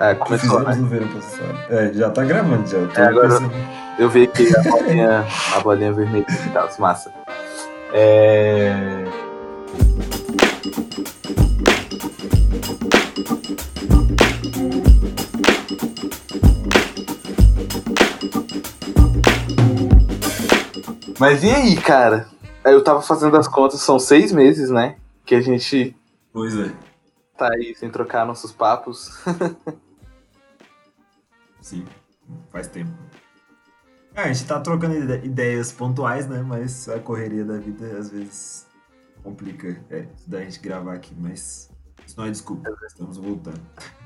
É, que começou, fizemos né? no verão passado. É, já tá gravando, já. Tô É, agora- pensando. Eu vi aqui a bolinha, a bolinha vermelha e tal, massa. É... Mas e aí, cara? Eu tava fazendo as contas, são seis meses, né? Que a gente Pois é. tá aí sem trocar nossos papos. Sim, faz tempo. É, a gente tá trocando ide- ideias pontuais, né? Mas a correria da vida às vezes complica é, da gente gravar aqui, mas isso não é desculpa. Estamos voltando.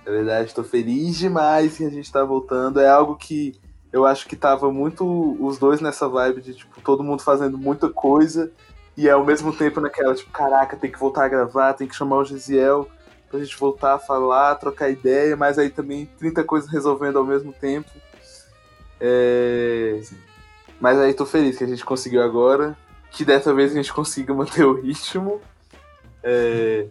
É verdade, tô feliz demais que a gente tá voltando. É algo que eu acho que tava muito os dois nessa vibe de, tipo, todo mundo fazendo muita coisa e ao mesmo tempo naquela, tipo, caraca, tem que voltar a gravar, tem que chamar o Gisiel pra gente voltar a falar, trocar ideia, mas aí também 30 coisas resolvendo ao mesmo tempo. É... Mas aí tô feliz que a gente conseguiu agora, que dessa vez a gente consiga manter o ritmo. É...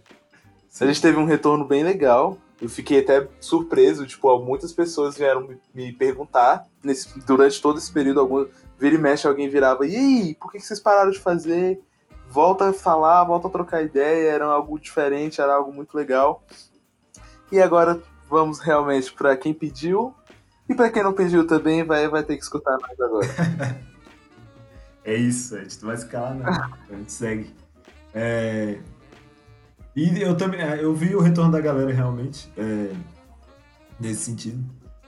A gente teve um retorno bem legal. Eu fiquei até surpreso, tipo, muitas pessoas vieram me, me perguntar nesse, durante todo esse período, algum, vira e mexe, alguém virava, e aí, por que, que vocês pararam de fazer? Volta a falar, volta a trocar ideia, era algo diferente, era algo muito legal. E agora vamos realmente para quem pediu, e para quem não pediu também, vai, vai ter que escutar nós agora. É isso, a gente não vai se calar, não. A gente segue. É, E eu também, é, eu vi o retorno da galera realmente, é, nesse sentido.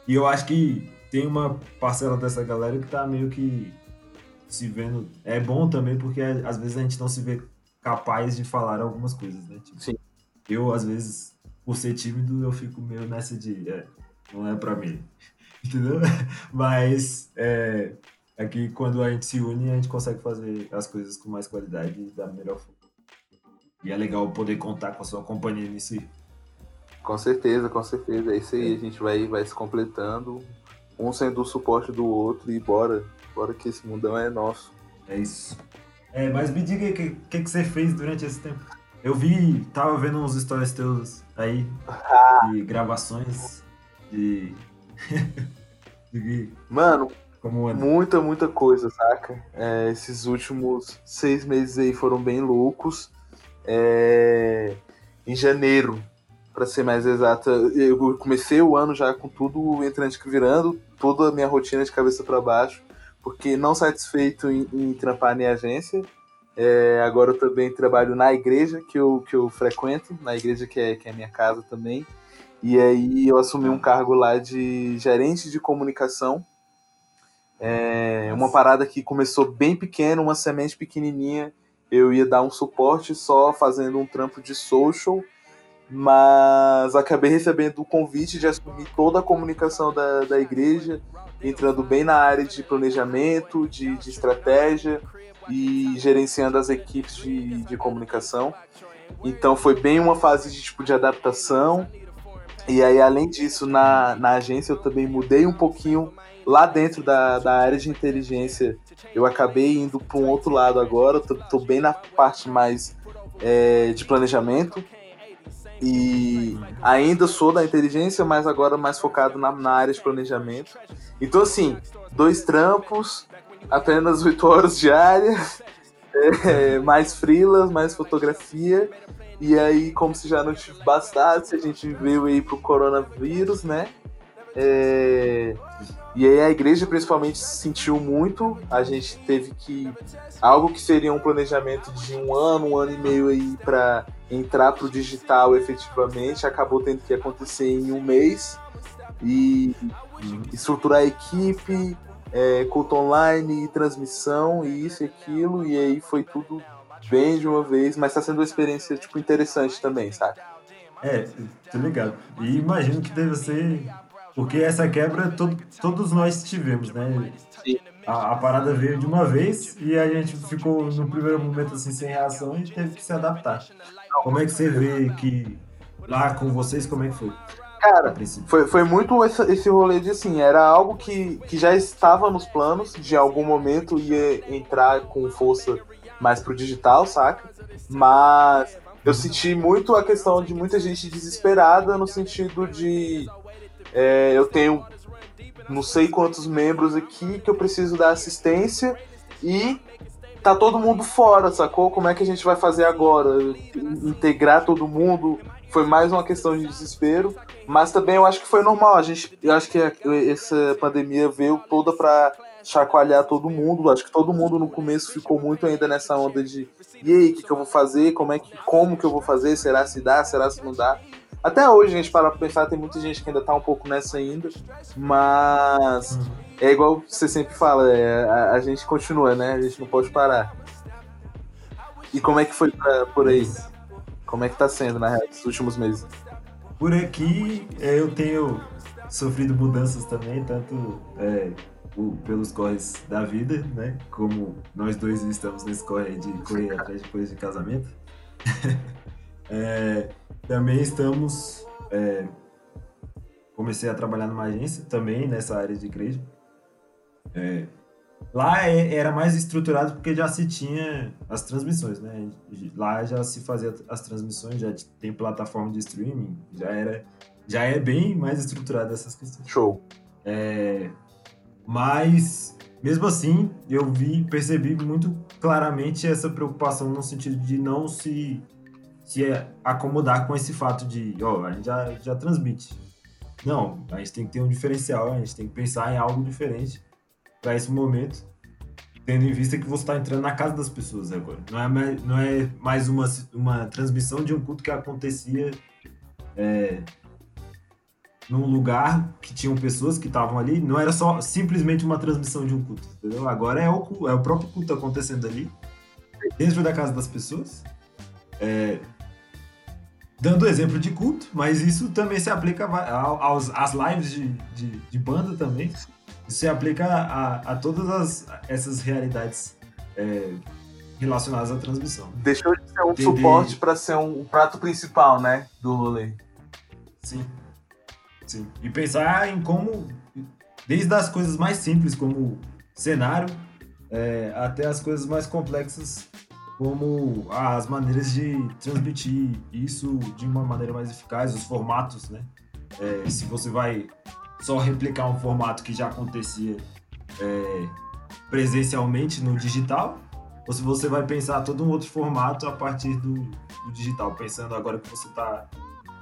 E eu acho que tem uma parcela dessa galera que tá meio que se vendo. É bom também, porque às vezes a gente não se vê capaz de falar algumas coisas, né? Tipo, Sim. Eu, às vezes, por ser tímido, eu fico meio nessa de. É, não é pra mim. Entendeu? Mas é, é que quando a gente se une, a gente consegue fazer as coisas com mais qualidade e da melhor forma. E é legal poder contar com a sua companhia nisso aí. Com certeza, com certeza. É isso aí, a gente vai, vai se completando, um sendo o suporte do outro e bora. Bora que esse mundão é nosso. É isso. É, mas me diga o que, que, que você fez durante esse tempo? Eu vi, tava vendo uns stories teus aí, de gravações, de... de Mano, como muita, muita coisa, saca? É, esses últimos seis meses aí foram bem loucos. É, em janeiro, pra ser mais exata, eu comecei o ano já com tudo entrando e virando, toda a minha rotina de cabeça para baixo, porque não satisfeito em, em trampar em agência. É, agora eu também trabalho na igreja que eu, que eu frequento, na igreja que é, que é minha casa também. E aí eu assumi um cargo lá de gerente de comunicação. É uma parada que começou bem pequena, uma semente pequenininha. Eu ia dar um suporte só fazendo um trampo de social, mas acabei recebendo o convite de assumir toda a comunicação da, da igreja, entrando bem na área de planejamento, de, de estratégia e gerenciando as equipes de, de comunicação. Então foi bem uma fase de tipo de adaptação. E aí, além disso, na, na agência eu também mudei um pouquinho lá dentro da, da área de inteligência. Eu acabei indo para um outro lado agora, tô bem na parte mais é, de planejamento. E ainda sou da inteligência, mas agora mais focado na, na área de planejamento. Então, assim, dois trampos, apenas oito horas diárias, é, mais frilas, mais fotografia. E aí, como se já não bastasse, a gente veio aí pro coronavírus, né? É... E aí a igreja principalmente sentiu muito. A gente teve que. Algo que seria um planejamento de um ano, um ano e meio aí para entrar pro digital efetivamente, acabou tendo que acontecer em um mês. E estruturar a equipe, é, culto online, transmissão, e isso e aquilo, e aí foi tudo bem de uma vez, mas tá sendo uma experiência, tipo, interessante também, sabe? É, tô ligado. E imagino que deve ser. Porque essa quebra todo, todos nós tivemos, né? A, a, parada veio de uma vez e a gente ficou no primeiro momento assim sem reação e teve que se adaptar. Como é que você vê que lá com vocês, como é que foi? Cara, foi, foi muito esse, esse rolê de assim, era algo que, que já estava nos planos, de algum momento ia entrar com força mais pro digital, saca? Mas eu senti muito a questão de muita gente desesperada no sentido de é, eu tenho não sei quantos membros aqui que eu preciso dar assistência e tá todo mundo fora, sacou? Como é que a gente vai fazer agora? Integrar todo mundo foi mais uma questão de desespero, mas também eu acho que foi normal. A gente, eu acho que essa pandemia veio toda para chacoalhar todo mundo. Acho que todo mundo no começo ficou muito ainda nessa onda de e aí, o que, que eu vou fazer? Como é que como que eu vou fazer? Será se dá? Será se não dá? Até hoje a gente para pra pensar, tem muita gente que ainda tá um pouco nessa ainda, mas uhum. é igual você sempre fala, é, a, a, gente continua, né? A gente não pode parar. E como é que foi pra, por aí? Como é que tá sendo, na real, esses últimos meses? Por aqui é, eu tenho sofrido mudanças também, tanto é, pelos corres da vida, né? Como nós dois estamos nesse corre de correr atrás de coisas de casamento. é, também estamos. É, comecei a trabalhar numa agência também nessa área de crédito. É, lá é, era mais estruturado porque já se tinha as transmissões, né? Lá já se fazia as transmissões, já tem plataforma de streaming, já era, já é bem mais estruturado essas questões. Show. É, mas mesmo assim, eu vi, percebi muito claramente essa preocupação no sentido de não se se acomodar com esse fato de, ó, a gente já, já transmite. Não, a gente tem que ter um diferencial, a gente tem que pensar em algo diferente para esse momento, tendo em vista que você está entrando na casa das pessoas agora. Não é mais, não é mais uma, uma transmissão de um culto que acontecia é, num lugar que tinham pessoas que estavam ali, não era só simplesmente uma transmissão de um culto, entendeu? Agora é o, é o próprio culto acontecendo ali, dentro da casa das pessoas. É, dando exemplo de culto, mas isso também se aplica aos, às lives de, de, de banda também. Isso se aplica a, a todas as, essas realidades é, relacionadas à transmissão. Deixou de ser um Entender... suporte para ser um, um, prato principal, né, do rolê. Sim. Sim. E pensar em como, desde as coisas mais simples, como cenário, é, até as coisas mais complexas, como as maneiras de transmitir isso de uma maneira mais eficaz, os formatos, né? É, se você vai só replicar um formato que já acontecia é, presencialmente no digital, ou se você vai pensar todo um outro formato a partir do, do digital, pensando agora que você está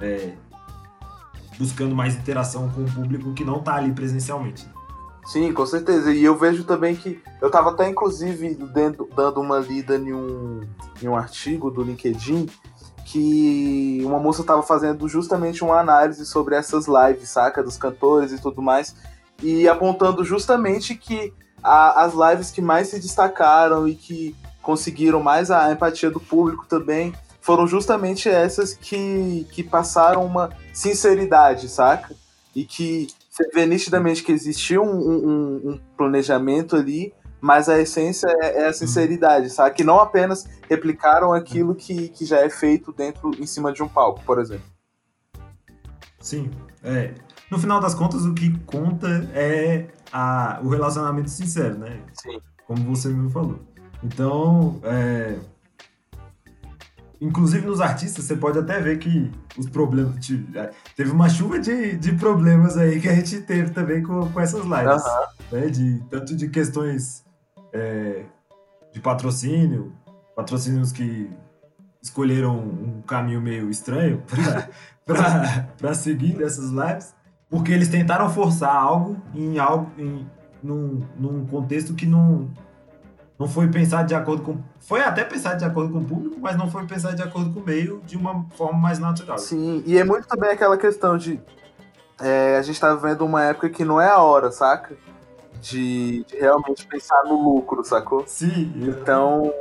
é, buscando mais interação com o público que não está ali presencialmente. Sim, com certeza. E eu vejo também que. Eu estava até, inclusive, dentro, dando uma lida em um, em um artigo do LinkedIn que uma moça estava fazendo justamente uma análise sobre essas lives, saca? Dos cantores e tudo mais. E apontando justamente que a, as lives que mais se destacaram e que conseguiram mais a empatia do público também foram justamente essas que, que passaram uma sinceridade, saca? E que você vê nitidamente que existiu um, um, um planejamento ali, mas a essência é, é a sinceridade, sabe? Que não apenas replicaram aquilo que, que já é feito dentro, em cima de um palco, por exemplo. Sim, é. No final das contas, o que conta é a, o relacionamento sincero, né? Sim. Como você mesmo falou. Então, é, Inclusive nos artistas, você pode até ver que os problemas. É, teve uma chuva de, de problemas aí que a gente teve também com, com essas lives. Uhum. Né? De, tanto de questões é, de patrocínio, patrocínios que escolheram um caminho meio estranho para seguir nessas lives, porque eles tentaram forçar algo em algo em, num, num contexto que não, não foi pensado de acordo com. Foi até pensado de acordo com o público, mas não foi pensado de acordo com o meio de uma forma mais natural. Sim, e é muito também aquela questão de. É, a gente tá vivendo uma época que não é a hora, saca? De, de realmente pensar no lucro, sacou? Sim. Então.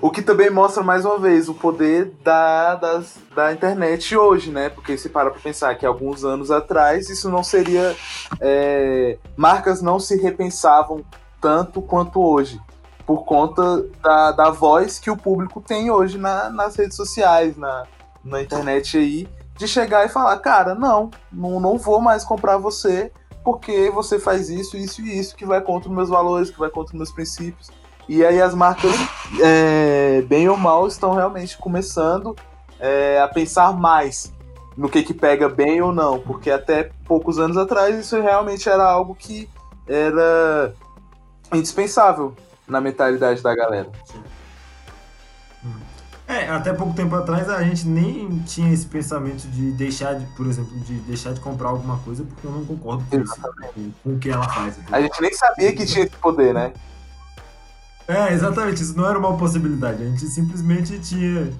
O que também mostra mais uma vez o poder da, das, da internet hoje, né? Porque se para pra pensar que alguns anos atrás isso não seria. É, marcas não se repensavam tanto quanto hoje, por conta da, da voz que o público tem hoje na, nas redes sociais, na, na internet aí, de chegar e falar, cara, não, não, não vou mais comprar você porque você faz isso, isso e isso que vai contra os meus valores, que vai contra os meus princípios. E aí as marcas, é, bem ou mal, estão realmente começando é, a pensar mais no que que pega bem ou não, porque até poucos anos atrás isso realmente era algo que era indispensável na mentalidade da galera. É, até pouco tempo atrás a gente nem tinha esse pensamento de deixar de, por exemplo, de deixar de comprar alguma coisa porque eu não concordo com isso, com, o que ela faz. Entendeu? A gente nem sabia que tinha esse poder, né? É, exatamente, isso não era uma possibilidade. A gente simplesmente tinha.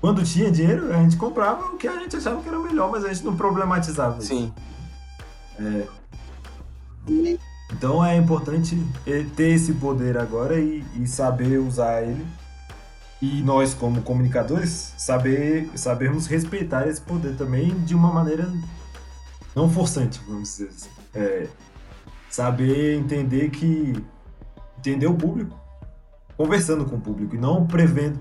Quando tinha dinheiro, a gente comprava o que a gente achava que era melhor, mas a gente não problematizava. Sim. É. Então é importante ter esse poder agora e, e saber usar ele e nós, como comunicadores, saber, sabermos respeitar esse poder também de uma maneira não forçante, vamos dizer assim. É, saber entender que. entender o público, conversando com o público e não prevendo,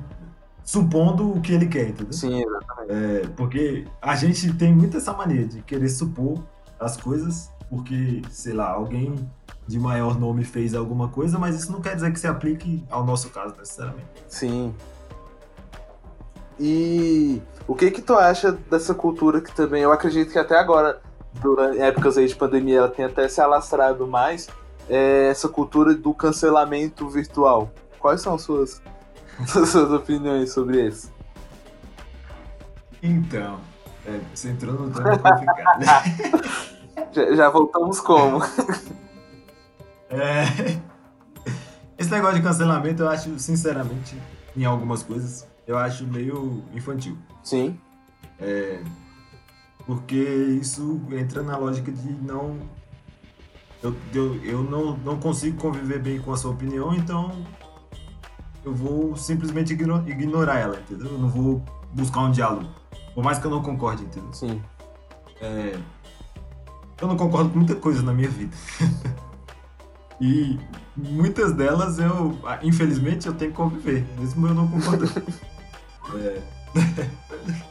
supondo o que ele quer, entendeu? Sim, exatamente. É, porque a gente tem muito essa mania de querer supor as coisas porque, sei lá, alguém de maior nome fez alguma coisa, mas isso não quer dizer que se aplique ao nosso caso necessariamente. Sim, e o que que tu acha dessa cultura que também, eu acredito que até agora, durante épocas aí de pandemia, ela tem até se alastrado mais, é essa cultura do cancelamento virtual. Quais são as suas, as suas opiniões sobre isso? Então, é, você entrou no tema complicado. já, já voltamos como? é, esse negócio de cancelamento eu acho, sinceramente, em algumas coisas, eu acho meio infantil. Sim. É, porque isso entra na lógica de não. Eu, eu, eu não, não consigo conviver bem com a sua opinião, então eu vou simplesmente ignorar ela, entendeu? Eu não vou buscar um diálogo. Por mais que eu não concorde, entendeu? Sim. É, eu não concordo com muita coisa na minha vida. e muitas delas eu, infelizmente, eu tenho que conviver, mesmo eu não concordando. É.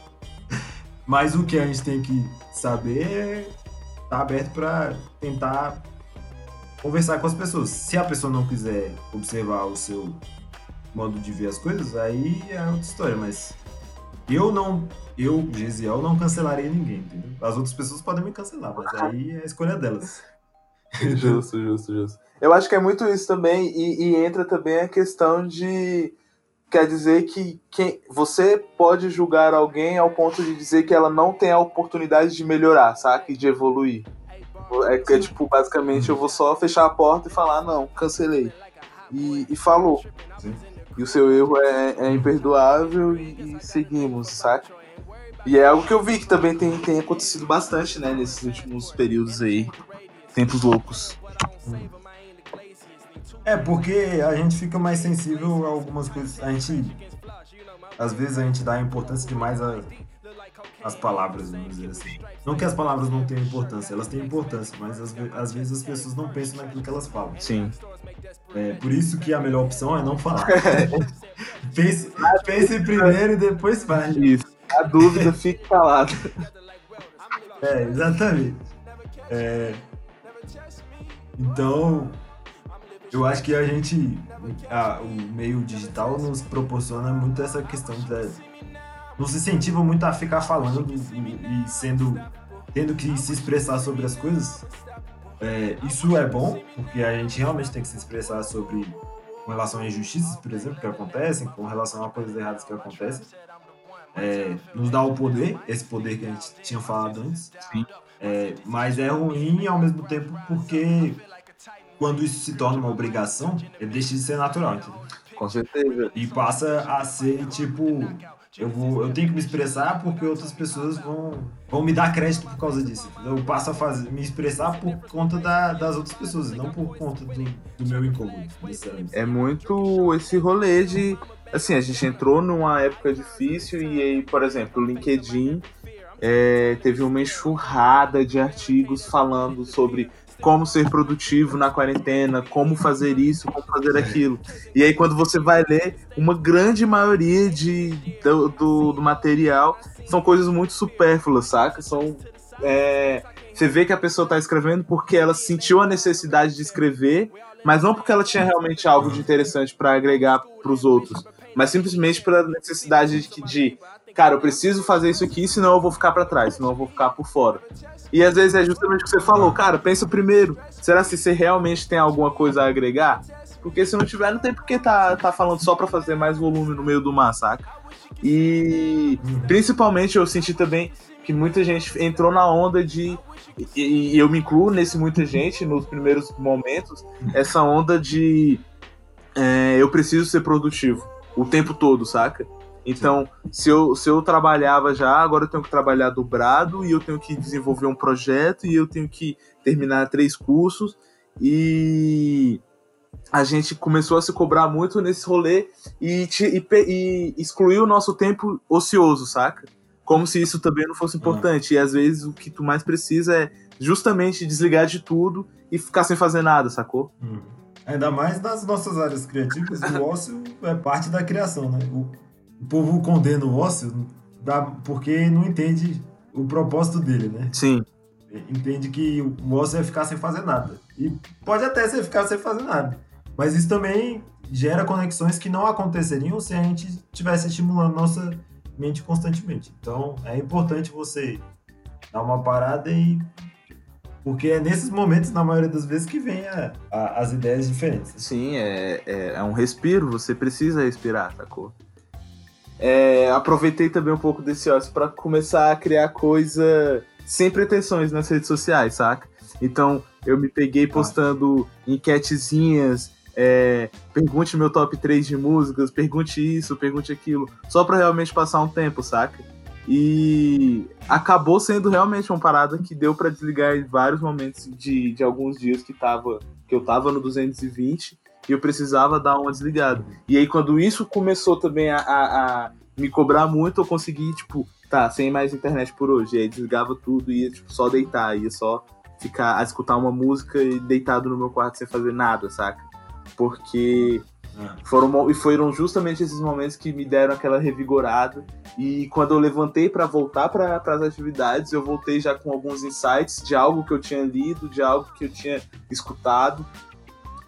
Mas o que a gente tem que saber é estar tá aberto para tentar conversar com as pessoas. Se a pessoa não quiser observar o seu modo de ver as coisas, aí é outra história, mas eu não, eu, Gesiel, não cancelaria ninguém, entendeu? As outras pessoas podem me cancelar, mas aí é a escolha delas. justo, justo, justo. Eu acho que é muito isso também, e, e entra também a questão de quer dizer que quem, você pode julgar alguém ao ponto de dizer que ela não tem a oportunidade de melhorar, saca? E de evoluir. É que, é, tipo, basicamente eu vou só fechar a porta e falar, não, cancelei. E, e falou. Sim. E o seu erro é, é imperdoável e, e, seguimos, saca? E é algo que eu vi que também tem, tem acontecido bastante, né, nesses últimos períodos aí. Tempos loucos. É, porque a gente fica mais sensível a algumas coisas. A gente. Às vezes a gente dá importância demais às palavras, vamos dizer assim. Não que as palavras não tenham importância, elas têm importância, mas às, às vezes as pessoas não pensam naquilo que elas falam. Sim. É, por isso que a melhor opção é não falar. pense, pense primeiro e depois fale. Isso. A dúvida fique calado. É, exatamente. É, então, eu acho que a gente, a, o meio digital nos proporciona muito essa questão da. Nos incentiva muito a ficar falando e, e sendo. tendo que se expressar sobre as coisas. É, isso é bom, porque a gente realmente tem que se expressar sobre. com relação a injustiças, por exemplo, que acontecem, com relação a coisas erradas que acontecem. É, nos dá o poder, esse poder que a gente tinha falado antes. É, mas é ruim ao mesmo tempo porque quando isso se torna uma obrigação, ele deixa de ser natural, entendeu? Com certeza. E passa a ser tipo. Eu, vou, eu tenho que me expressar porque outras pessoas vão, vão me dar crédito por causa disso. Entendeu? Eu passo a fazer, me expressar por conta da, das outras pessoas, não por conta do, do meu incômodo. É muito esse rolê de. Assim, a gente entrou numa época difícil e aí, por exemplo, o LinkedIn é, teve uma enxurrada de artigos falando sobre como ser produtivo na quarentena, como fazer isso, como fazer aquilo. E aí, quando você vai ler, uma grande maioria de, do, do, do material são coisas muito supérfluas, saca? São. É, você vê que a pessoa está escrevendo porque ela sentiu a necessidade de escrever, mas não porque ela tinha realmente algo de interessante para agregar para os outros, mas simplesmente pela necessidade de, de cara, eu preciso fazer isso aqui, senão eu vou ficar para trás, senão eu vou ficar por fora. E às vezes é justamente o que você falou, cara, pensa primeiro, será que você realmente tem alguma coisa a agregar? Porque se não tiver, não tem porque tá, tá falando só para fazer mais volume no meio do mar, saca? E principalmente eu senti também que muita gente entrou na onda de. E, e eu me incluo nesse muita gente nos primeiros momentos, essa onda de é, eu preciso ser produtivo o tempo todo, saca? Então, se eu, se eu trabalhava já, agora eu tenho que trabalhar dobrado e eu tenho que desenvolver um projeto e eu tenho que terminar três cursos. E a gente começou a se cobrar muito nesse rolê e, e, e excluiu o nosso tempo ocioso, saca? Como se isso também não fosse importante. E às vezes o que tu mais precisa é justamente desligar de tudo e ficar sem fazer nada, sacou? Hum. Ainda mais nas nossas áreas criativas, o ócio é parte da criação, né? O, o povo condena o ócio porque não entende o propósito dele, né? Sim. Entende que o ócio é ficar sem fazer nada. E pode até ser ficar sem fazer nada. Mas isso também gera conexões que não aconteceriam se a gente estivesse estimulando nossa mente constantemente. Então é importante você dar uma parada e porque é nesses momentos, na maioria das vezes, que vem a, a, as ideias diferentes. Sim, é, é, é, um respiro, você precisa respirar, sacou? É, aproveitei também um pouco desse ócio para começar a criar coisa sem pretensões nas redes sociais, saca? Então, eu me peguei postando enquetezinhas, é, pergunte meu top 3 de músicas, pergunte isso, pergunte aquilo, só para realmente passar um tempo, saca? E acabou sendo realmente uma parada que deu para desligar em vários momentos de, de alguns dias que, tava, que eu tava no 220 e eu precisava dar uma desligada. E aí, quando isso começou também a, a, a me cobrar muito, eu consegui, tipo, tá, sem mais internet por hoje. E aí desligava tudo e ia, tipo, só deitar, ia só ficar a escutar uma música e deitado no meu quarto sem fazer nada, saca? Porque é. Foram, e foram justamente esses momentos que me deram aquela revigorada. E quando eu levantei para voltar para as atividades, eu voltei já com alguns insights de algo que eu tinha lido, de algo que eu tinha escutado,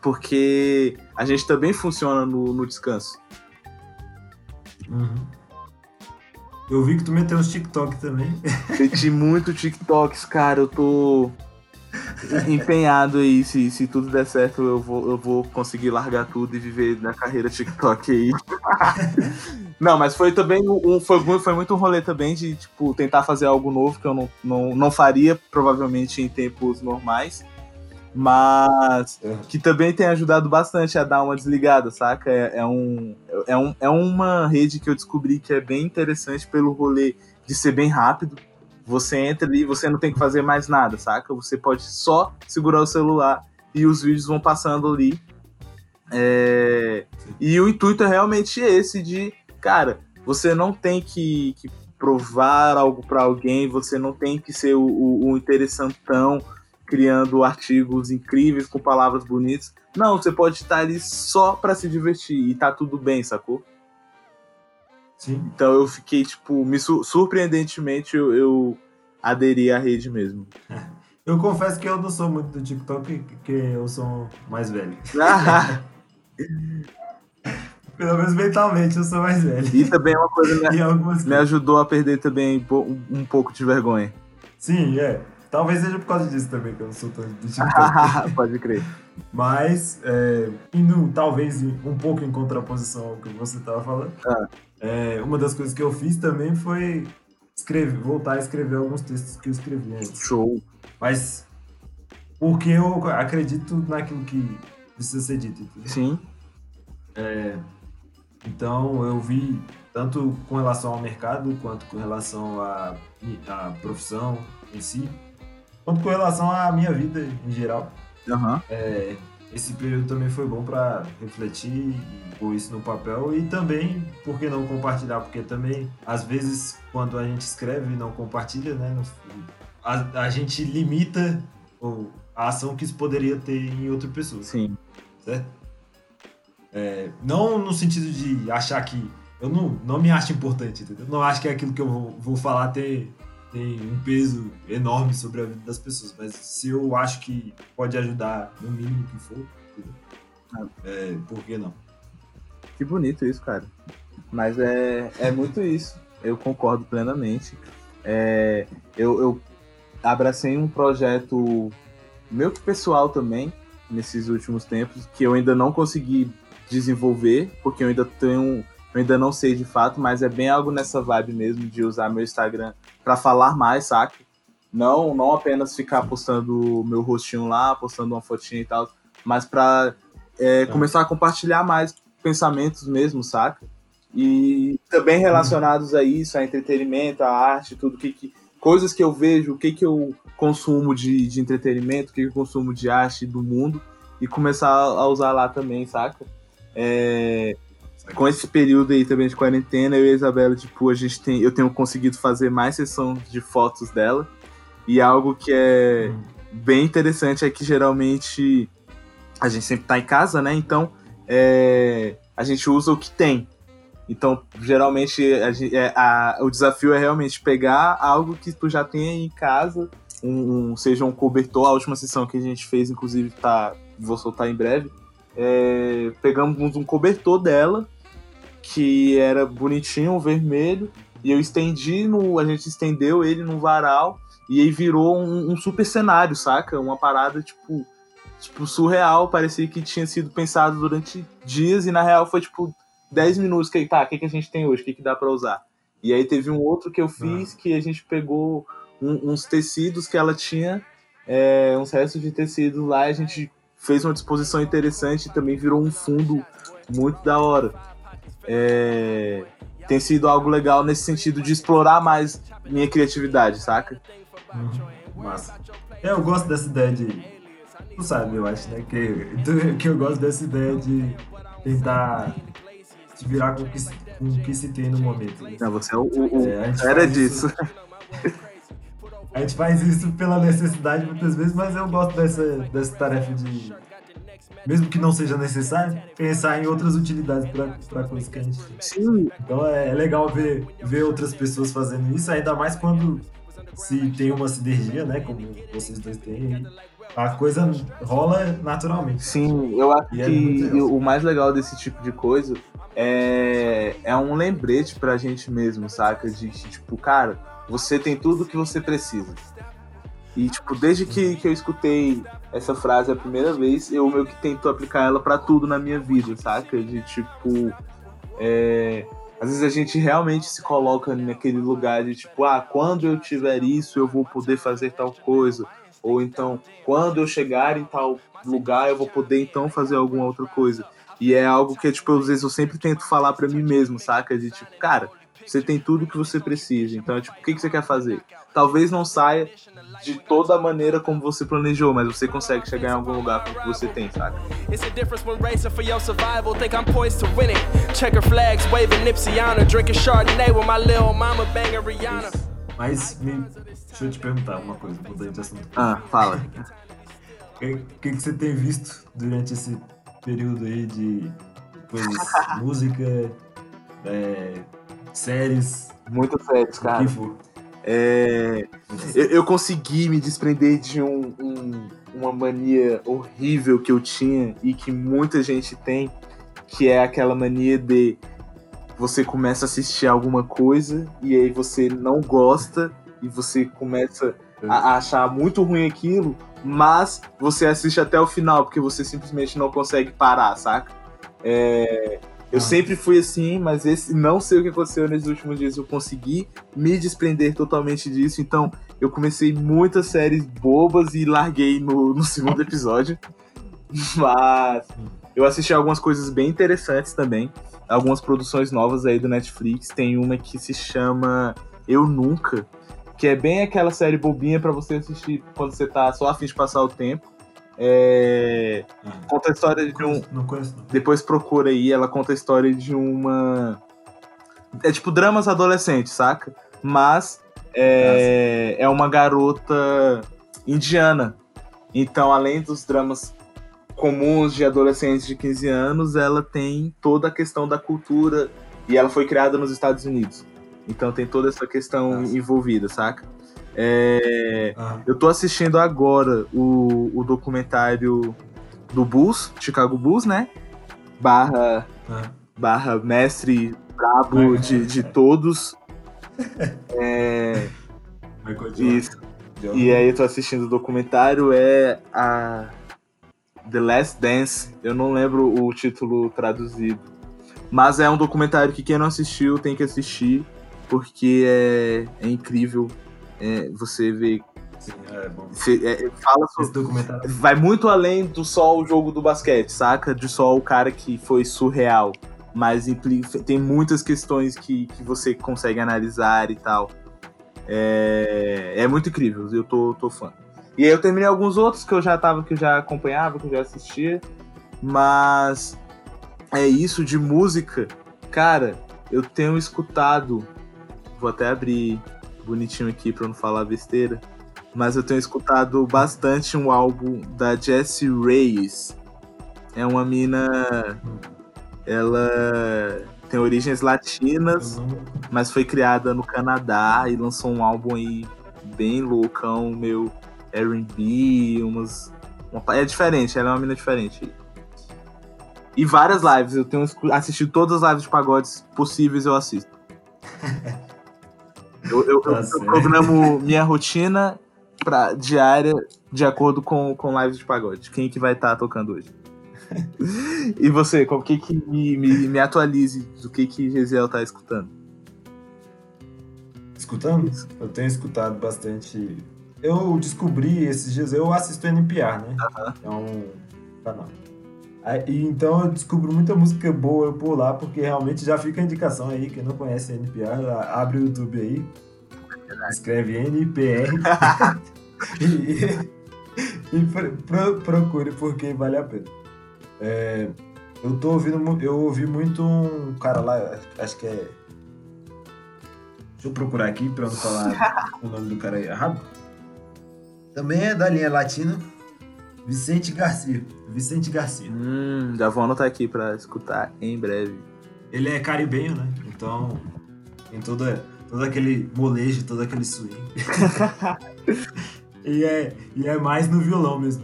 porque a gente também funciona no, no descanso. Uhum. Eu vi que tu meteu uns TikTok também. Meti muito TikToks, cara. Eu tô empenhado aí, se, se tudo der certo, eu vou, eu vou conseguir largar tudo e viver na carreira TikTok aí. não, mas foi também um, foi, foi muito um rolê também de, tipo, tentar fazer algo novo que eu não, não, não faria, provavelmente, em tempos normais. Mas é. que também tem ajudado bastante a dar uma desligada, saca? É, é, um, é, um, é uma rede que eu descobri que é bem interessante pelo rolê de ser bem rápido você entra ali e você não tem que fazer mais nada, saca? Você pode só segurar o celular e os vídeos vão passando ali. É... E o intuito é realmente esse de, cara, você não tem que, que provar algo para alguém, você não tem que ser o, o, o interessantão criando artigos incríveis com palavras bonitas. Não, você pode estar ali só para se divertir e tá tudo bem, sacou? Sim. Então eu fiquei, tipo, me surpreendentemente eu, eu aderi à rede mesmo. Eu confesso que eu não sou muito do TikTok, porque eu sou mais velho. Pelo menos mentalmente eu sou mais velho. E também é uma coisa me, me ajudou a perder também um pouco de vergonha. Sim, é. Talvez seja por causa disso também que eu não sou tão do TikTok. Pode crer. Mas, é, indo talvez um pouco em contraposição ao que você estava falando, ah. é, uma das coisas que eu fiz também foi escrever, voltar a escrever alguns textos que eu escrevi antes. Show. Mas porque eu acredito naquilo que precisa ser dito. Entendeu? Sim. É, então eu vi tanto com relação ao mercado quanto com relação à, à profissão em si, quanto com relação à minha vida em geral. Uhum. É, esse período também foi bom para refletir pôr isso no papel e também, por que não compartilhar? Porque também, às vezes, quando a gente escreve e não compartilha, né, a, a gente limita a ação que isso poderia ter em outra pessoa. Sim. Certo? É, não no sentido de achar que. Eu não, não me acho importante, entendeu? Não acho que é aquilo que eu vou, vou falar ter tem um peso enorme sobre a vida das pessoas, mas se eu acho que pode ajudar no mínimo que for, é, por que não? Que bonito isso, cara. Mas é, é muito isso. eu concordo plenamente. É, eu, eu abracei um projeto meu que pessoal também, nesses últimos tempos, que eu ainda não consegui desenvolver, porque eu ainda tenho. Eu ainda não sei de fato, mas é bem algo nessa vibe mesmo de usar meu Instagram para falar mais, saca? Não, não apenas ficar postando meu rostinho lá, postando uma fotinha e tal, mas para é, é, começar a compartilhar mais pensamentos mesmo, saca? E também relacionados a isso, a entretenimento, a arte, tudo que, que coisas que eu vejo, o que, que eu consumo de, de entretenimento, o que, que eu consumo de arte do mundo e começar a usar lá também, saca? É, com esse período aí também de quarentena, eu e a Isabela, tipo, a gente tem, eu tenho conseguido fazer mais sessões de fotos dela. E algo que é bem interessante é que geralmente a gente sempre tá em casa, né? Então é, a gente usa o que tem. Então, geralmente, a, é, a, o desafio é realmente pegar algo que tu já tem aí em casa, um, um, seja um cobertor, a última sessão que a gente fez, inclusive, tá, vou soltar em breve. É, pegamos um cobertor dela, que era bonitinho, vermelho, e eu estendi no. A gente estendeu ele no varal e aí virou um, um, super cenário, saca? Uma parada, tipo, tipo, surreal. Parecia que tinha sido pensado durante dias e na real foi, tipo, 10 minutos. Que, tá, o que, que a gente tem hoje? O que, que dá pra usar? E aí teve um outro que eu fiz ah. que a gente pegou um, uns tecidos que ela tinha, é, uns restos de tecidos lá, e a gente fez uma disposição interessante e também virou um fundo muito da hora. É, tem sido algo legal nesse sentido de explorar mais minha criatividade, saca? Uhum. Massa. Eu gosto dessa ideia de. Tu sabe, eu acho, né? Que, que eu gosto dessa ideia de tentar se virar com o que, com o que se tem no momento. Né? Não, você é o. o, é, era disso. a gente faz isso pela necessidade muitas vezes, mas eu gosto dessa, dessa tarefa de mesmo que não seja necessário, pensar em outras utilidades para coisas que a gente tem. Sim. Então é, é, legal ver, ver outras pessoas fazendo isso, ainda mais quando se tem uma sinergia, né? Como vocês dois têm. A coisa rola naturalmente. Sim, eu acho é que o mais legal desse tipo de coisa é, é um lembrete pra gente mesmo, saca? De tipo, cara, você tem tudo que você precisa. E, tipo, desde que, que eu escutei essa frase a primeira vez, eu meio que tento aplicar ela para tudo na minha vida, saca? De tipo. É... Às vezes a gente realmente se coloca naquele lugar de tipo, ah, quando eu tiver isso, eu vou poder fazer tal coisa. Ou então, quando eu chegar em tal lugar, eu vou poder então fazer alguma outra coisa. E é algo que, tipo, às vezes eu sempre tento falar para mim mesmo, saca? De tipo, cara, você tem tudo que você precisa. Então, é tipo, o que, que você quer fazer? Talvez não saia de toda a maneira como você planejou, mas você consegue chegar em algum lugar com o que você tem, saca? It's a difference when racing for your survival. Think I'm poised to win it. Checker flags, waving Nipseyana, drinking Chardonnay with my little mama banging Rihanna. Mas me... deixa eu te perguntar uma coisa, mudando de assunto. Ah, fala. O que, que, que você tem visto durante esse período aí de depois, música, é, séries? Muitas séries, cara. O que for? É, eu, eu, consegui me desprender de um, um, uma mania horrível que eu tinha e que muita gente tem, que é aquela mania de você começa a assistir alguma coisa e aí você não gosta e você começa a achar muito ruim aquilo, mas você assiste até o final porque você simplesmente não consegue parar, saca? É, eu sempre fui assim, mas esse não sei o que aconteceu nesses últimos dias. Eu consegui me desprender totalmente disso. Então, eu comecei muitas séries bobas e larguei no, no segundo episódio. Mas eu assisti algumas coisas bem interessantes também. Algumas produções novas aí do Netflix. Tem uma que se chama Eu Nunca, que é bem aquela série bobinha para você assistir quando você tá só afim de passar o tempo. É, conta a história de um. Não conheço, não. Depois procura aí, ela conta a história de uma. É tipo dramas adolescentes, saca? Mas é, é uma garota indiana. Então, além dos dramas comuns de adolescentes de 15 anos, ela tem toda a questão da cultura. E ela foi criada nos Estados Unidos. Então tem toda essa questão Nossa. envolvida, saca? É, ah. Eu tô assistindo agora o, o documentário do Bulls, Chicago Bulls, né? Barra, ah. barra mestre brabo de, de todos. É, isso. E aí eu tô assistindo o documentário, é a The Last Dance. Eu não lembro o título traduzido. Mas é um documentário que quem não assistiu tem que assistir, porque é, é incrível. É, você vê. Sim, é bom. você- é, fala sobre, documentário. vai muito além do só o jogo do basquete, saca? De só o cara que foi surreal. Mas implica, tem muitas questões que, que você consegue analisar e tal. É, é muito incrível, eu tô, tô fã. E aí eu terminei alguns outros que eu já tava, que eu já acompanhava, que eu já assistia. Mas é isso de música. Cara, eu tenho escutado. Vou até abrir bonitinho aqui pra eu não falar besteira mas eu tenho escutado bastante um álbum da Jessie Reyes. É uma mina. Ela tem origens latinas, mas foi criada no Canadá e lançou um álbum aí bem loucão, meu R&B, umas. uma- é diferente, ela é uma mina diferente. E várias lives, eu tenho assistido todas as lives de pagodes possíveis, eu assisto. Eu, eu- Tá eu- programo minha rotina pra, diária de acordo com, com lives de pagode. Quem que vai estar tocando hoje? e você, o que que me, me, me atualize do que que Gesiel tá escutando? Escutando? Eu tenho escutado bastante. Eu descobri esses dias, eu assisto NPR, né? É um canal. E então eu descubro muita música boa por lá, porque realmente já fica a indicação aí, quem não conhece NPR, abre o YouTube aí, escreve NPR e, e pro- pro- procure porque vale a pena. É, eu tô ouvindo, eu ouvi muito um cara lá, acho que é Deixa eu procurar aqui pra eu não falar o nome do cara aí errado. Também é da linha latina. Vicente Garcia. Vicente Garcia. Hum, já vou anotar aqui pra escutar em breve. Ele é caribenho, né? Então tem toda, todo aquele molejo, todo aquele swing. e, é, e é mais no violão mesmo.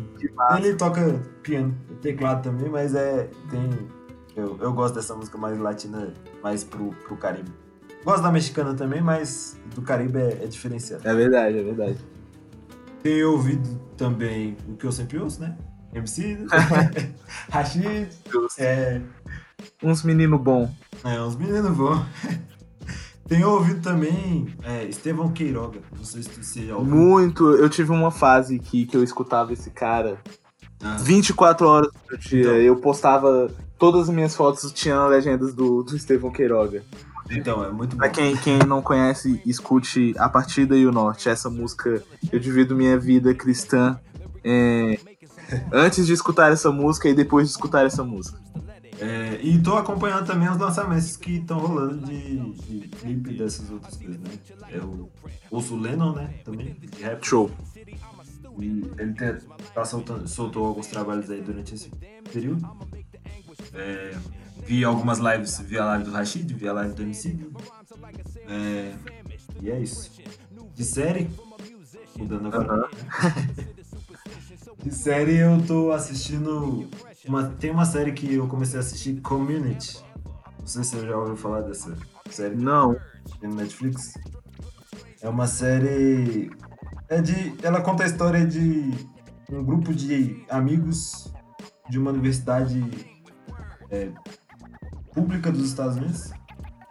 Ele toca piano, teclado também, mas é. Tem. Eu, eu gosto dessa música mais latina, mais pro, pro Caribe. Gosto da mexicana também, mas do Caribe é, é diferenciado. É verdade, é verdade. Tenho ouvido também o que eu sempre ouço, né? MC, Rashid, é, Uns menino bom. é, uns meninos bons. Tenho ouvido também é, Estevão Queiroga, não sei se você já ouviu. Muito. Eu tive uma fase que, que eu escutava esse cara Ah, 24 horas por dia. Então. Eu postava. Todas as minhas fotos tinham legendas do, do Estevão Queiroga. Então, é muito bom. Pra quem, quem não conhece, escute A Partida e o Norte. Essa música, eu divido minha vida cristã é, antes de escutar essa música e depois de escutar essa música. É, e tô acompanhando também os lançamentos que estão rolando de, de clipe dessas outras coisas, né? Eu ouço o Lennon, né? Também, de rap. Show. E ele te- tá soltando, soltou alguns trabalhos aí durante esse período. É, vi algumas lives, vi a live do Rashid, vi a live do MC. É, e é isso. De série, mudando agora. De série eu tô assistindo. Uma, tem uma série que eu comecei a assistir, Community. Não sei se você já ouviu falar dessa série Não. tem no Netflix. É uma série. É de. Ela conta a história de um grupo de amigos de uma universidade é, pública dos Estados Unidos.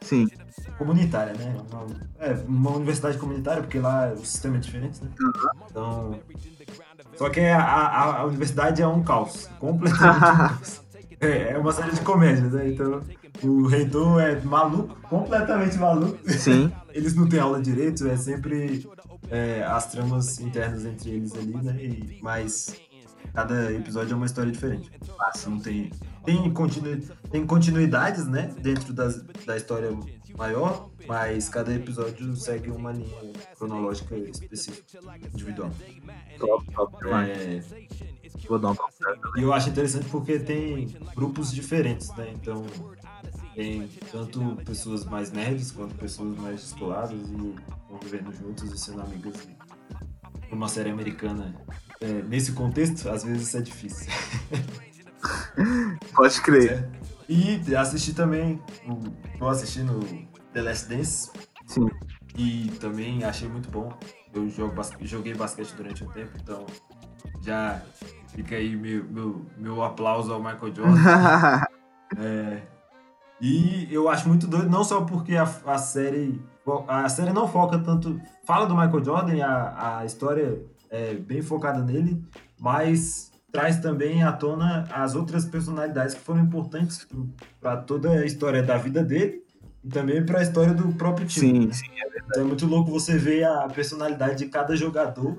Sim. Comunitária, né? Uma, é, uma universidade comunitária, porque lá o sistema é diferente, né? Então. Só que a, a, a universidade é um caos. Completamente um caos. É, é uma série de comédia, né? Então, o reitor é maluco, completamente maluco. Sim. Eles não têm aula direito, é sempre é, as tramas internas entre eles ali, né? E, mas cada episódio é uma história diferente. Não tem, tem, continu, tem continuidades, né? Dentro das, da história maior, mas cada episódio segue uma linha cronológica específica, individual. Top, top. É, Vou dar um top. e eu acho interessante porque tem grupos diferentes, né? Então tem tanto pessoas mais nerds quanto pessoas mais descoladas e convivendo juntos e sendo amigas. E uma série americana, é, nesse contexto, às vezes isso é difícil. Pode crer. E assisti também, tô assistindo The Last Dance, Sim. e também achei muito bom. Eu jogo, joguei basquete durante um tempo, então já fica aí meu, meu, meu aplauso ao Michael Jordan. é, e eu acho muito doido, não só porque a, a série. A série não foca tanto. Fala do Michael Jordan, a, a história é bem focada nele, mas traz também à tona as outras personalidades que foram importantes para toda a história da vida dele e também para a história do próprio time. Sim, sim, é. Então é muito louco você ver a personalidade de cada jogador,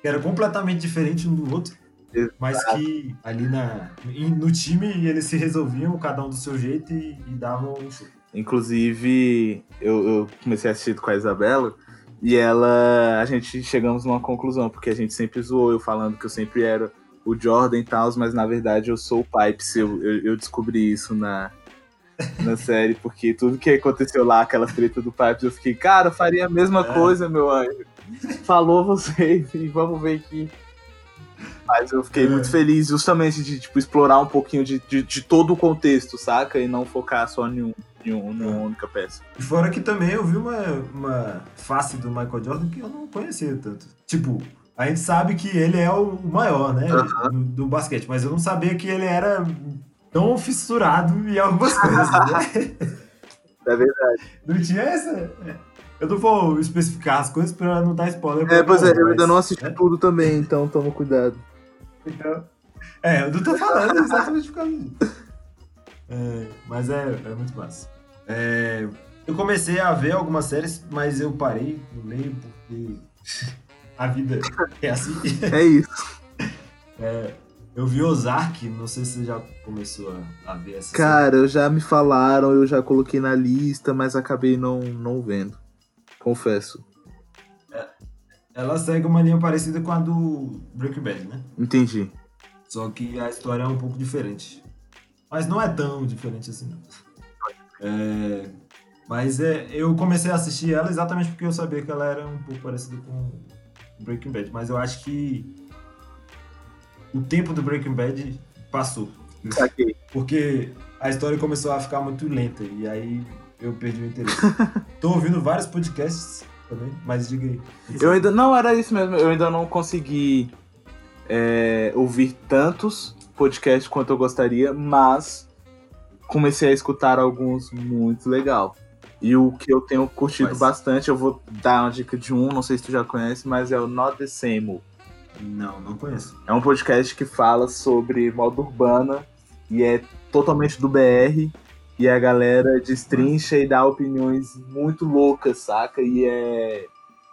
que era completamente diferente um do outro, Exato. mas que ali na, no time eles se resolviam, cada um do seu jeito e, e davam um show. Inclusive, eu, eu comecei a assistir com a Isabela e ela, a gente chegamos numa conclusão, porque a gente sempre zoou eu falando que eu sempre era o Jordan e tal, mas na verdade eu sou o Pipes. Eu, eu, eu, descobri isso na, na série, porque tudo que aconteceu lá, aquela treta do Pipes, eu fiquei, cara, faria a mesma é. coisa, meu anjo. Falou vocês e vamos ver aqui. Mas eu fiquei é. muito feliz justamente de tipo, explorar um pouquinho de, de, de, todo o contexto, saca? E não focar só em, um, em, um, em uma é. única peça. E fora que também eu vi uma, uma face do Michael Jordan que eu não conhecia tanto. Tipo, a gente sabe que ele é o maior, né? Do, do, basquete, mas eu não sabia que ele era tão fissurado em algumas coisas, né? É verdade. Não tinha essa. Eu não vou especificar as coisas pra não dar spoiler. É, pois é, eu ainda não assisti é? tudo também, então toma cuidado. Então, é, eu não tô falando exatamente por causa disso. É, mas é, é muito massa. É, eu comecei a ver algumas séries, mas eu parei no meio porque a vida é assim. É isso. É, eu vi Ozark, não sei se você já começou a, a ver essa Cara, série. já me falaram, eu já coloquei na lista, mas acabei não, não vendo. Confesso. É, ela segue uma linha parecida com a do Breaking Bad, né? Entendi. Só que a história é um pouco diferente. Mas não é tão diferente assim, não. É, mas é, eu comecei a assistir ela exatamente porque eu sabia que ela era um pouco parecida com Breaking Bad. Mas eu acho que o tempo do Breaking Bad passou. Saquei. Porque a história começou a ficar muito lenta e aí eu perdi o interesse. Tô ouvindo vários podcasts também, mas diga aí. Eu ainda não era isso mesmo, eu ainda não consegui é, ouvir tantos podcasts quanto eu gostaria, mas comecei a escutar alguns muito legal. E o que eu tenho curtido mas... bastante, eu vou dar uma dica de um, não sei se tu já conhece, mas é o Not the Same. Não, não conheço. É um podcast que fala sobre moda urbana e é totalmente do BR. E a galera destrincha e dá opiniões muito loucas, saca? E é.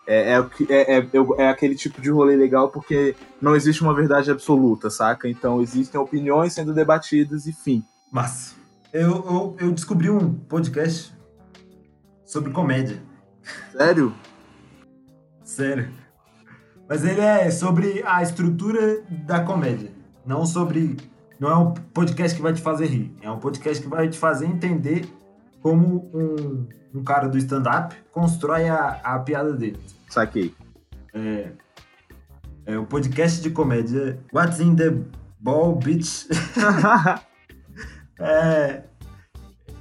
É, é, é, é, é, aquele tipo de rolê legal porque não existe uma verdade absoluta, saca? Então existem opiniões sendo debatidas e fim. Mas eu, eu, eu descobri um podcast sobre comédia. Sério? Sério. Mas ele é sobre a estrutura da comédia. Não sobre. Não é um podcast que vai te fazer rir. É um podcast que vai te fazer entender como um, um cara do stand-up constrói a, a piada dele. Saquei. É, é o podcast de comédia What's in the Ball, Bitch? é,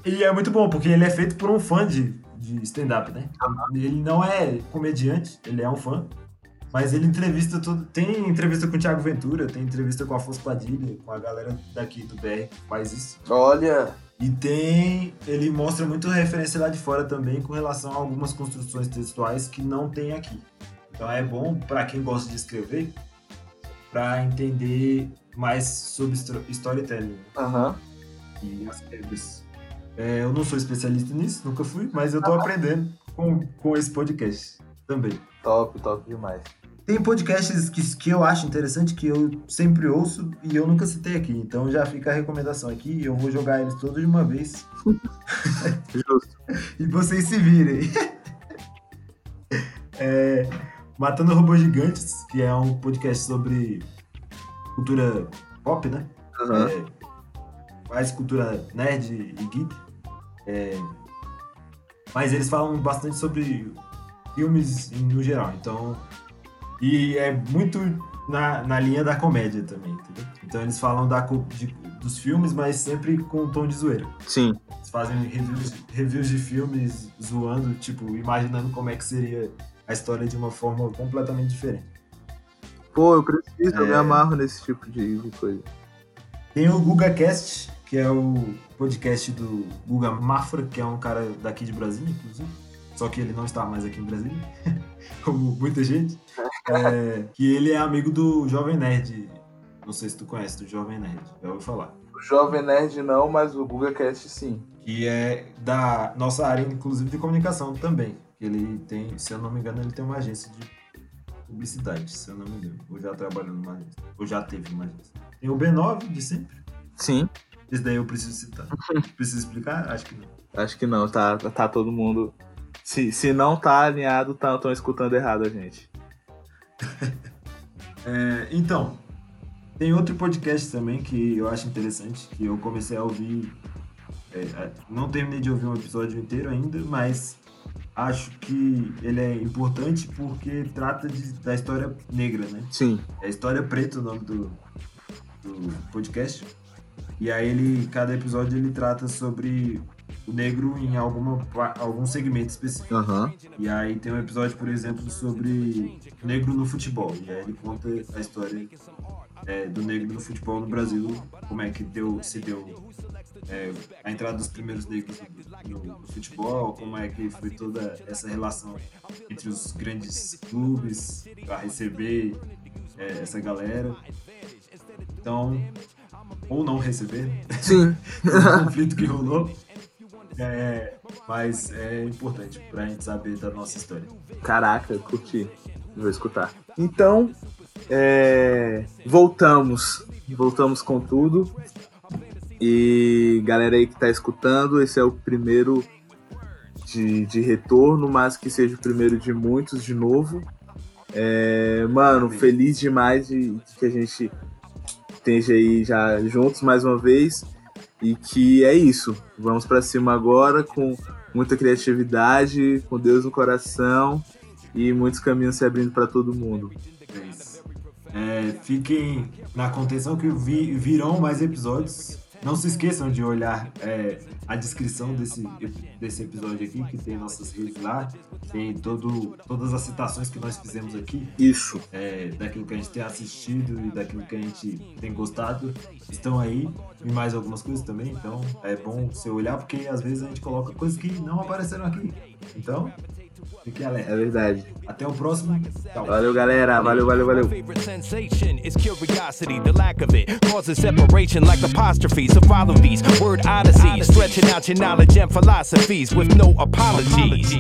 e é muito bom, porque ele é feito por um fã de, de stand-up, né? Ele não é comediante, ele é um fã. Mas ele entrevista tudo. Tem entrevista com o Thiago Ventura, tem entrevista com a Afonso Padilha, com a galera daqui do BR que faz isso. Olha! E tem. Ele mostra muito referência lá de fora também com relação a algumas construções textuais que não tem aqui. Então é bom para quem gosta de escrever para entender mais sobre storytelling. Aham. Uhum. E as regras. É, eu não sou especialista nisso, nunca fui, mas eu tô uhum. aprendendo com, com esse podcast também. Top, top demais. Tem podcasts que, que eu acho interessante, que eu sempre ouço e eu nunca citei aqui. Então já fica a recomendação aqui. Eu vou jogar eles todos de uma vez. Justo. e vocês se virem. é, Matando Robôs Gigantes, que é um podcast sobre cultura pop, né? Uhum. É, mais cultura nerd e geek. É, mas eles falam bastante sobre filmes no geral. Então, e é muito na, na linha da comédia também, entendeu? Então eles falam da, de, dos filmes, mas sempre com um tom de zoeira. Sim. Eles fazem reviews, reviews de filmes zoando, tipo, imaginando como é que seria a história de uma forma completamente diferente. Pô, eu preciso, eu me É. amarro nesse tipo de, de coisa. Tem o GugaCast, que é o podcast do Guga Mafra, que é um cara daqui de Brasília, inclusive. Só que ele não está mais aqui em Brasília, como muita gente. É, que ele é amigo do Jovem Nerd. Não sei se tu conhece, do Jovem Nerd. Já ouviu falar. O Jovem Nerd não, mas o GugaCast sim. Que é da nossa área, inclusive, de comunicação também. Que ele tem, se eu não me engano, ele tem uma agência de publicidade, se eu não me engano. Ou já trabalhou numa agência. Ou já teve uma agência. Tem o B9 de sempre. Sim. Esse daí eu preciso citar. Preciso explicar? Acho que não. Acho que não, tá, tá todo mundo. Se, se não tá alinhado, tá, estão escutando errado a gente. É, então, tem outro podcast também que eu acho interessante, que eu comecei a ouvir. é, não terminei de ouvir um episódio inteiro ainda, mas acho que ele é importante porque trata de- da história negra, né? Sim. É História Preta o nome do, do podcast. E aí ele, cada episódio ele trata sobre o negro em alguma, algum segmento específico. Aham. E aí tem um episódio, por exemplo, sobre negro no futebol. E aí ele conta a história é, do negro no futebol no Brasil, como é que deu, se deu é, a entrada dos primeiros negros no, no futebol, como é que foi toda essa relação entre os grandes clubes para receber é, essa galera. Então, ou não receber, né? Sim. o conflito que rolou. É, mas é importante pra gente saber da nossa história. Caraca, curti. Vou escutar. Então, é, voltamos. Voltamos com tudo. E galera aí que tá escutando, esse é o primeiro de, de retorno, mas que seja o primeiro de muitos de novo. É, mano, feliz demais de, de que a gente esteja aí já juntos mais uma vez. E que é isso. Vamos pra cima agora com muita criatividade, com Deus no coração e muitos caminhos se abrindo para todo mundo. É. É, fiquem na contenção que vi- virão mais episódios. Não se esqueçam de olhar é, a descrição desse, desse episódio aqui, que tem nossas redes lá, tem todo, todas as citações que nós fizemos aqui, Isso. é, daquilo que a gente tem assistido e daquilo que a gente tem gostado, estão aí, e mais algumas coisas também, então é bom você olhar, porque às vezes a gente coloca coisas que não apareceram aqui. Então, fique alerta. É verdade. Até o próximo. Tchau. Valeu, galera. Valeu, valeu, valeu. Sensation is curiosity. The lack of it causes separation like apostrophes. So follow these word odysseys, stretching out your knowledge and philosophies with no apologies.